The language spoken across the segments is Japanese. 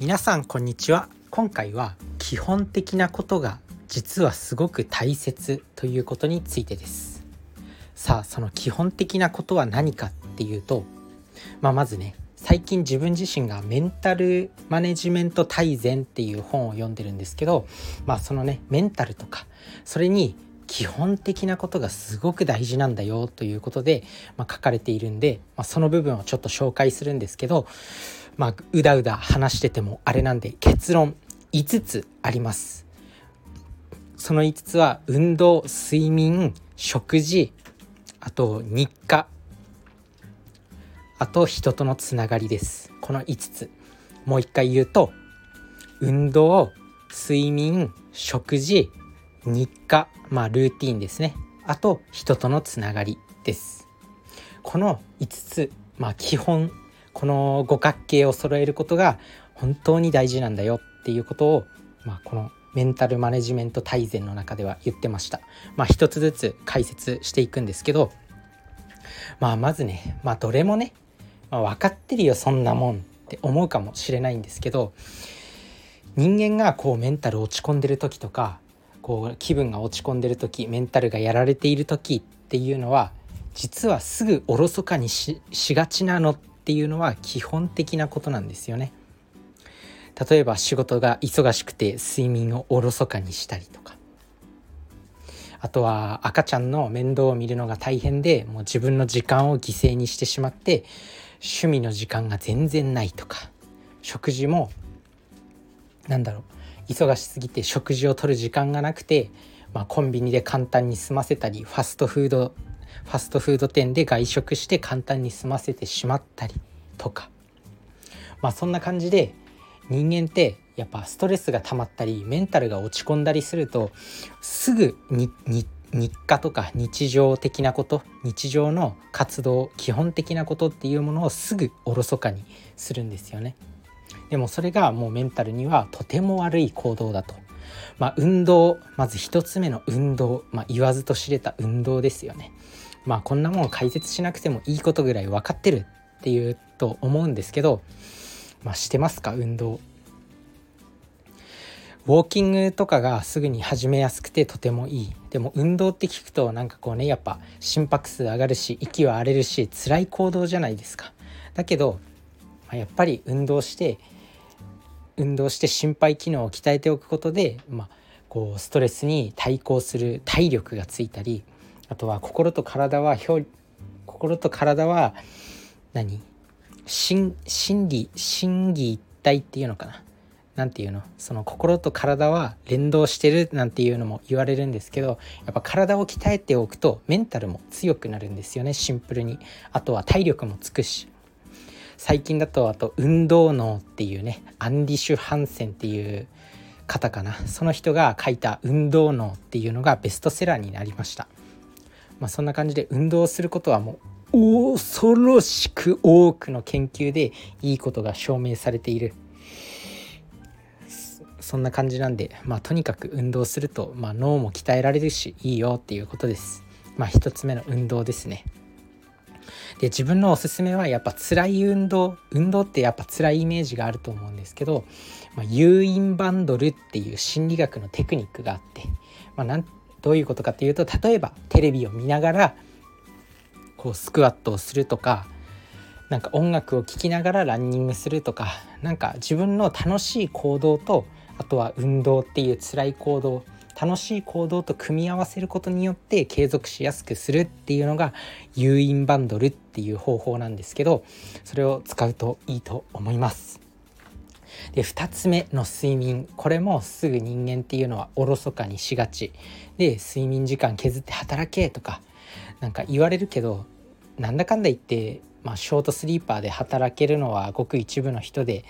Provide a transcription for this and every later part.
皆さんこんにちは。今回は基本的なことが実はすごく大切ということについてです。さあその基本的なことは何かっていうと、まあ、まずね最近自分自身がメンタルマネジメント大全っていう本を読んでるんですけどまあそのねメンタルとかそれに基本的なことがすごく大事なんだよということで、まあ、書かれているんで、まあ、その部分をちょっと紹介するんですけどまあうだうだ話しててもあれなんで結論5つあります。その5つは運動睡眠食事あと日課。あと人とのつながりです。この5つ。もう一回言うと運動睡眠食事日課。まあルーティンですね。あと人とのつながりです。この5つ。まあ基本この五角形を揃えることが本当に大事なんだよっていうことを、まあ、このメンタルマネジメント大全の中では言ってました。まあ、一つずつ解説していくんですけど、まあ、まずね、まあ、どれもね、まあ、分かってるよそんなもんって思うかもしれないんですけど人間がこうメンタル落ち込んでる時とかこう気分が落ち込んでる時メンタルがやられている時っていうのは実はすぐおろそかにしがちなのっていうのは基本的なことなんですよね。例えば仕事が忙しくて睡眠をおろそかにしたりとか。あとは赤ちゃんの面倒を見るのが大変でもう自分の時間を犠牲にしてしまって趣味の時間が全然ないとか。食事もなんだろう。忙しすぎて食事をとる時間がなくて、まあ、コンビニで簡単に済ませたりファストフードファストフード店で外食して簡単に済ませてしまったりとかまあそんな感じで人間ってやっぱストレスが溜まったりメンタルが落ち込んだりするとすぐに日課とか日常的なこと日常の活動基本的なことっていうものをすぐおろそかにするんですよね。でもそれがもうメンタルにはとても悪い行動だと。まあ運動まず一つ目の運動、まあ、言わずと知れた運動ですよね。まあこんなもん解説しなくてもいいことぐらい分かってるっていうと思うんですけど、まあ、してますか運動。ウォーキングとかがすぐに始めやすくてとてもいい。でも運動って聞くとなんかこうねやっぱ心拍数上がるし息は荒れるし辛い行動じゃないですか。だけど、まあ、やっぱり運動して運動して心肺機能を鍛えておくことで、まあ、こうストレスに対抗する体力がついたりあとは心と体は心と体は何？心理心理一体っていうのかな？何ていうの？その心と体は連動してるなんていうのも言われるんですけどやっぱ体を鍛えておくとメンタルも強くなるんですよねシンプルに。あとは体力もつくし。最近だとあと運動脳っていうねアンディシュ・ハンセンっていう方かな。その人が書いた運動脳っていうのがベストセラーになりました。まあ、そんな感じで運動することはもう恐ろしく多くの研究でいいことが証明されているそんな感じなんで、まあ、とにかく運動すると、まあ、脳も鍛えられるしいいよっていうことです。まあ、一つ目の運動ですね。で自分のおすすめはやっぱ辛い運動運動ってやっぱ辛いイメージがあると思うんですけど、まあ、誘引バンドルっていう心理学のテクニックがあって、まあ、なんどういうことかっていうと例えばテレビを見ながらこうスクワットをするとかなんか音楽を聴きながらランニングするとかなんか自分の楽しい行動とあとは運動っていう辛い行動楽しい行動と組み合わせることによって継続しやすくするっていうのが誘引バンドルっていう方法なんですけどそれを使うといいと思います。で2つ目の睡眠これもすぐ人間っていうのはおろそかにしがちで睡眠時間削って働けとかなんか言われるけどなんだかんだ言って、まあ、ショートスリーパーで働けるのはごく一部の人で、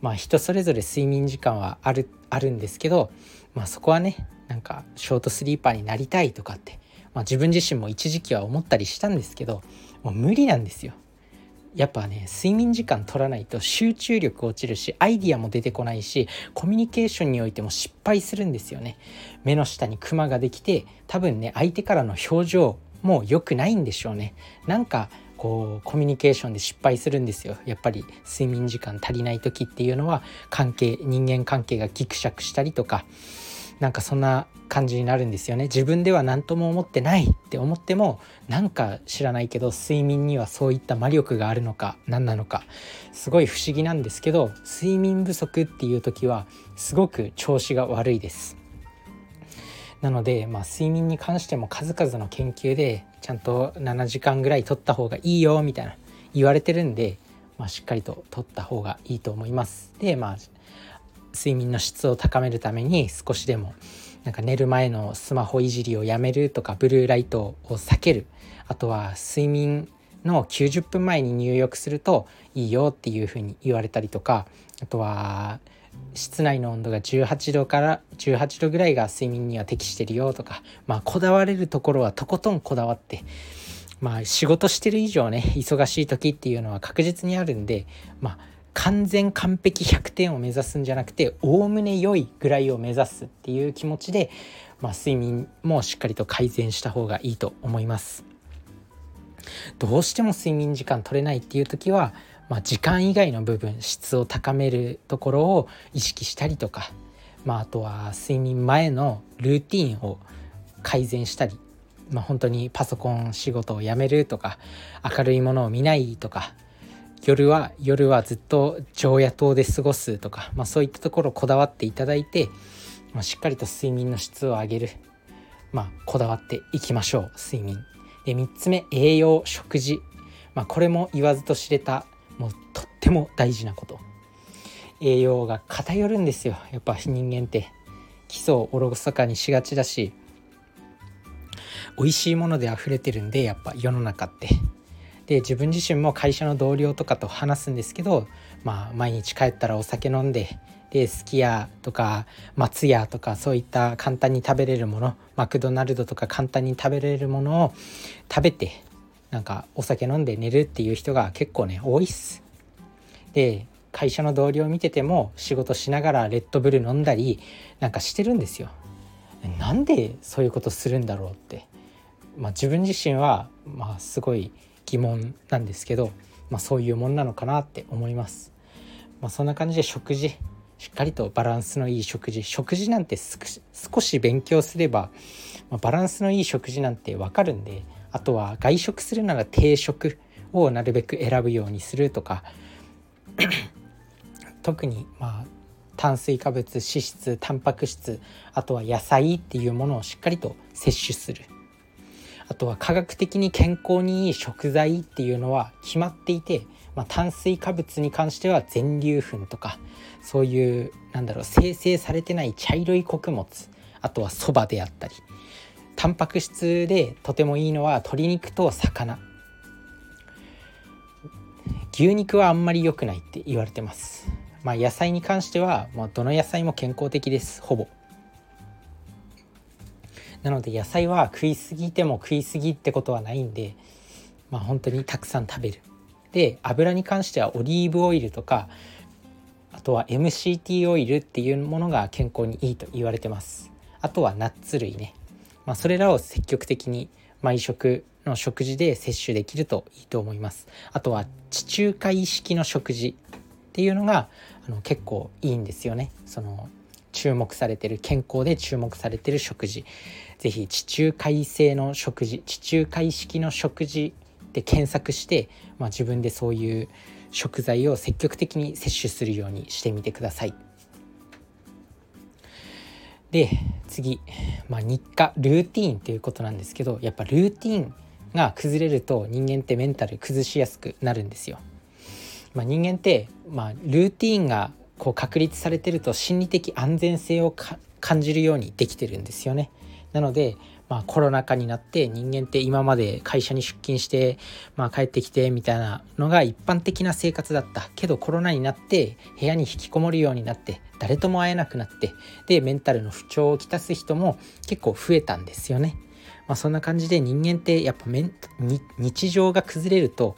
まあ、人それぞれ睡眠時間はあるあるんですけど、まあ、そこはねなんかショートスリーパーになりたいとかって、まあ、自分自身も一時期は思ったりしたんですけどもう無理なんですよ。やっぱね睡眠時間取らないと集中力落ちるしアイディアも出てこないしコミュニケーションにおいても失敗するんですよね。目の下にクマができて多分ね相手からの表情も良くないんでしょうね。なんかこうコミュニケーションで失敗するんですよ。やっぱり睡眠時間足りない時っていうのは関係人間関係がギクシャクしたりとかなんかそんな感じになるんですよね自分では何とも思ってないって思ってもなんか知らないけど睡眠にはそういった魔力があるのか何なのかすごい不思議なんですけど睡眠不足っていう時はすごく調子が悪いですなので、まあ、睡眠に関しても数々の研究でちゃんと7時間ぐらい取った方がいいよみたいな言われてるんで、まあ、しっかりと取った方がいいと思います。でまあ睡眠の質を高めるために少しでもなんか寝る前のスマホいじりをやめるとかブルーライトを避ける。あとは睡眠の90分前に入浴するといいよっていうふうに言われたりとかあとは室内の温度が18度から18度ぐらいが睡眠には適してるよとかまあこだわれるところはとことんこだわってまあ仕事してる以上ね忙しい時っていうのは確実にあるんでまあ完全完璧100点を目指すんじゃなくておおむね良いぐらいを目指すっていう気持ちで、まあ、睡眠もしっかりと改善した方がいいと思います。どうしても睡眠時間取れないっていう時はまあ、時間以外の部分質を高めるところを意識したりとか、まあ、あとは睡眠前のルーティンを改善したり、まあ、本当にパソコン仕事をやめるとか明るいものを見ないとか夜は夜はずっと常夜灯で過ごすとか、まあ、そういったところをこだわっていただいて、まあ、しっかりと睡眠の質を上げる、まあ、こだわっていきましょう睡眠。で3つ目栄養食事、まあ、これも言わずと知れたもうとっても大事なこと。栄養が偏るんですよやっぱ人間って。基礎をおろそかにしがちだし美味しいもので溢れてるんでやっぱ世の中って。で自分自身も会社の同僚とかと話すんですけどまあ毎日帰ったらお酒飲んでですき家とか松屋とかそういった簡単に食べれるものマクドナルドとか簡単に食べれるものを食べてなんかお酒飲んで寝るっていう人が結構ね多いっす。で会社の同僚見てても仕事しながらレッドブル飲んだりなんかしてるんですよ。なんでそういうことするんだろうって、まあ、自分自身はまあすごい疑問なんですけど、まあ、そういうもんなのかなって思います。まあ、そんな感じで食事しっかりとバランスのいい食事食事なんて少し勉強すれば、まあ、バランスのいい食事なんてわかるんであとは外食するなら定食をなるべく選ぶようにするとか 特にまあ炭水化物脂質タンパク質あとは野菜っていうものをしっかりと摂取するあとは科学的に健康にいい食材っていうのは決まっていて、まあ、炭水化物に関しては全粒粉とかそういうなんだろう生成されてない茶色い穀物あとはそばであったりタンパク質でとてもいいのは鶏肉と魚。牛肉はあんまり良くないって言われてます。まあ野菜に関してはもうどの野菜も健康的ですほぼ。なので野菜は食いすぎても食いすぎってことはないんでまあ本当にたくさん食べる。で油に関してはオリーブオイルとかあとは MCT オイルっていうものが健康にいいと言われてます。あとはナッツ類ね。まあ、それらを積極的に毎食の食事で摂取できるといいと思います。あとは地中海式の食事っていうのがあの結構いいんですよね。その注目されてる健康で注目されてる食事。是非地中海性の食事地中海式の食事で検索して、まあ、自分でそういう食材を積極的に摂取するようにしてみてください。で次、まあ、日課ルーティーンっていうことなんですけどやっぱルーティーンが崩れると人間ってメンタル崩しやすくなるんですよ。まあ、人間って、まあ、ルーティーンがこう確立されてると心理的安全性を感じるようにできてるんですよね。なので、まあ、コロナ禍になって人間って今まで会社に出勤して、まあ、帰ってきてみたいなのが一般的な生活だったけどコロナになって部屋に引きこもるようになって誰とも会えなくなってでメンタルの不調をきたす人も結構増えたんですよね。まあ、そんな感じで人間ってやっぱ日常が崩れると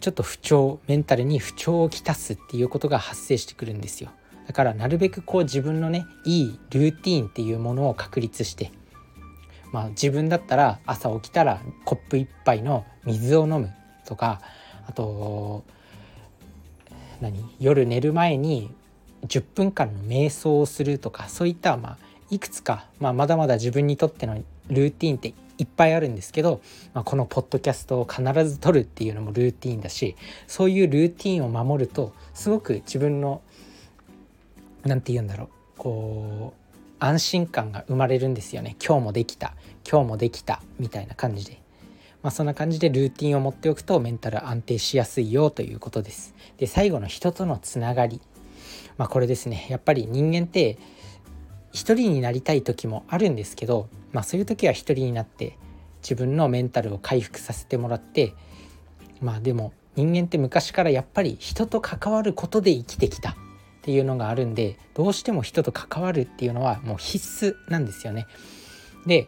ちょっと不調メンタルに不調をきたすっていうことが発生してくるんですよ。だからなるべくこう自分のねいいルーティーンっていうものを確立してまあ自分だったら朝起きたらコップ1杯の水を飲むとかあと何夜寝る前に10分間の瞑想をするとかそういったまあいくつか、まあ、まだまだ自分にとってのルーティンっていっぱいあるんですけど、まあ、このポッドキャストを必ず撮るっていうのもルーティンだしそういうルーティンを守るとすごく自分の何て言うんだろう。こう安心感が生まれるんですよね。今日もできた。今日もできたみたいな感じで。まあ、そんな感じでルーティンを持っておくとメンタル安定しやすいよということです。で最後の人とのつながり、まあ、これですね。やっぱり人間って一人になりたい時もあるんですけど、まあ、そういう時は一人になって自分のメンタルを回復させてもらってまあでも人間って昔からやっぱり人と関わることで生きてきた。っていうのがあるんでどうしても人と関わるっていうのはもう必須なんですよね。で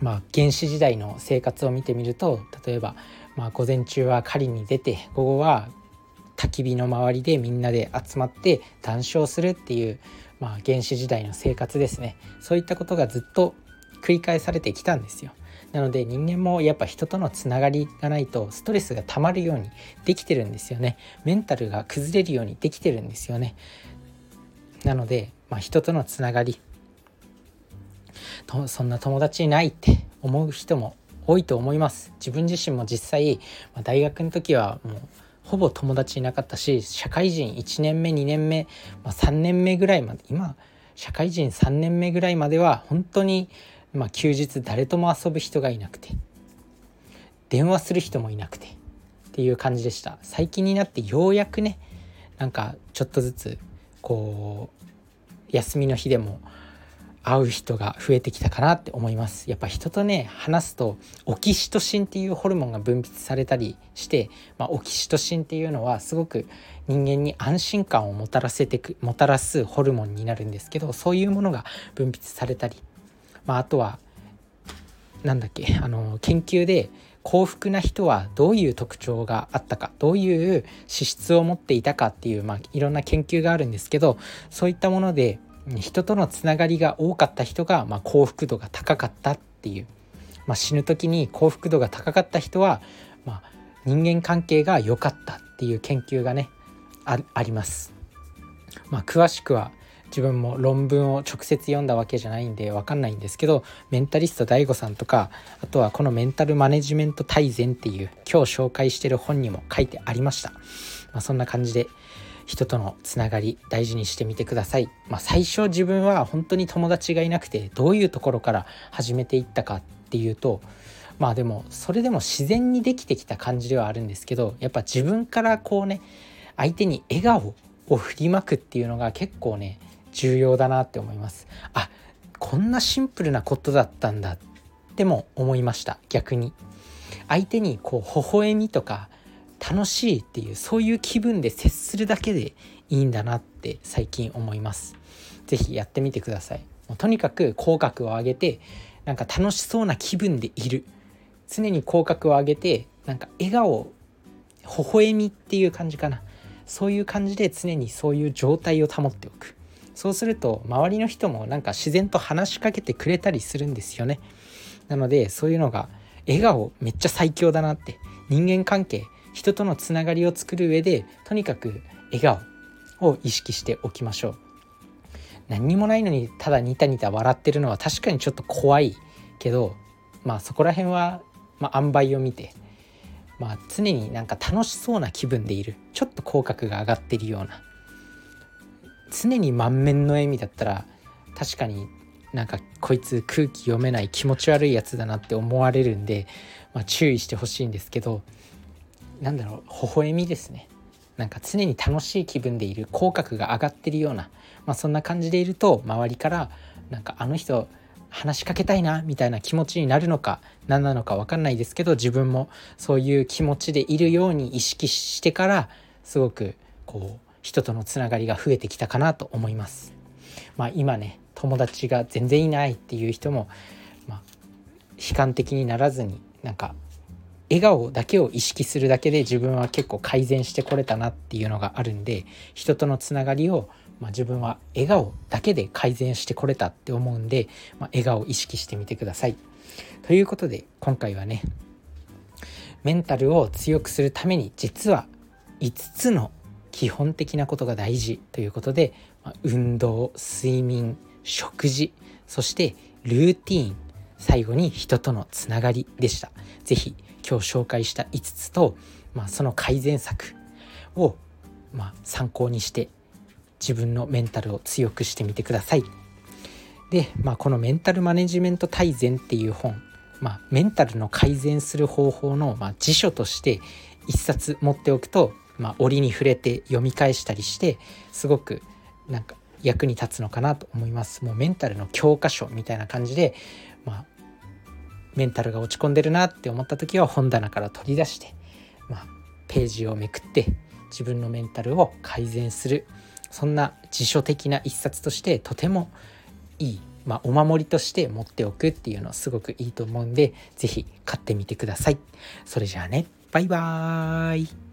まあ原始時代の生活を見てみると例えば、まあ、午前中は狩りに出て午後は焚き火の周りでみんなで集まって談笑するっていう、まあ、原始時代の生活ですねそういったことがずっと繰り返されてきたんですよ。なので人間もやっぱ人とのつながりがないとストレスが溜まるようにできてるんですよね。メンタルが崩れるようにできてるんですよね。なので、まあ、人とのつながりとそんな友達いないって思う人も多いと思います。自分自身も実際、まあ、大学の時はもうほぼ友達いなかったし社会人1年目2年目、まあ、3年目ぐらいまで今社会人3年目ぐらいまでは本当に、まあ、休日誰とも遊ぶ人がいなくて電話する人もいなくてっていう感じでした。最近になってようやくねなんかちょっとずつこう休みの日でも会う人が増えてきたかなって思います。やっぱ人とね話すとオキシトシンっていうホルモンが分泌されたりして、まあ、オキシトシンっていうのはすごく人間に安心感をもたらせてくもたらすホルモンになるんですけどそういうものが分泌されたり、まあ、あとはなんだっけあの研究で幸福な人はどういう特徴があったかどういう資質を持っていたかっていう、まあ、いろんな研究があるんですけどそういったもので人とのつながりが多かった人が、まあ、幸福度が高かったっていう、まあ、死ぬ時に幸福度が高かった人は、まあ、人間関係が良かったっていう研究がねあります。まあ、詳しくは自分も論文を直接読んだわけじゃないんで分かんないんですけどメンタリスト DAIGO さんとかあとはこのメンタルマネジメント大全っていう今日紹介してる本にも書いてありました。まあ、そんな感じで人とのつながり大事にしてみてください。まあ、最初自分は本当に友達がいなくてどういうところから始めていったかっていうとまあでもそれでも自然にできてきた感じではあるんですけどやっぱ自分からこうね相手に笑顔を振りまくっていうのが結構ね重要だなって思います。あこんなシンプルなことだったんだ。っても思いました。逆に。相手にこう微笑みとか楽しいっていうそういう気分で接するだけでいいんだなって最近思います。是非やってみてください。もうとにかく口角を上げてなんか楽しそうな気分でいる。常に口角を上げてなんか笑顔微笑みっていう感じかな。そういう感じで常にそういう状態を保っておく。そうすると周りの人もなんか自然と話しかけてくれたりするんですよね。なのでそういうのが笑顔めっちゃ最強だなって人間関係人とのつながりを作る上でとにかく笑顔を意識しておきましょう。何にもないのにただニタニタ笑ってるのは確かにちょっと怖いけどまあそこら辺は、まあ、塩梅を見てまあ常になんか楽しそうな気分でいる。ちょっと口角が上がってるような。常に満面の笑みだったら確かになんかこいつ空気読めない気持ち悪いやつだなって思われるんで、まあ、注意してほしいんですけどなんだろう微笑みですね。なんか常に楽しい気分でいる口角が上がってるような、まあ、そんな感じでいると周りからなんかあの人話しかけたいなみたいな気持ちになるのか何なのか分かんないですけど自分もそういう気持ちでいるように意識してからすごくこう人とのつながりが増えてきたかなと思います。まあ、今ね友達が全然いないっていう人も、まあ、悲観的にならずになんか笑顔だけを意識するだけで自分は結構改善してこれたなっていうのがあるんで人とのつながりを、まあ、自分は笑顔だけで改善してこれたって思うんで、まあ、笑顔を意識してみてください。ということで今回はねメンタルを強くするために実は5つの基本的なことが大事ということで、運動睡眠食事そしてルーティーン最後に人とのつながりでした。是非今日紹介した5つと、まあ、その改善策を、まあ、参考にして自分のメンタルを強くしてみてください。で、まあ、このメンタルマネジメント大全っていう本、まあ、メンタルの改善する方法の、まあ、辞書として一冊持っておくと、まあ、折に触れて読み返したりしてすごくなんか役に立つのかなと思います。もうメンタルの教科書みたいな感じで、まあ、メンタルが落ち込んでるなって思った時は本棚から取り出して、まあ、ページをめくって自分のメンタルを改善する。そんな辞書的な一冊としてとてもいい、まあ、お守りとして持っておくっていうのはすごくいいと思うんで是非買ってみてください。それじゃあね。バイバーイ。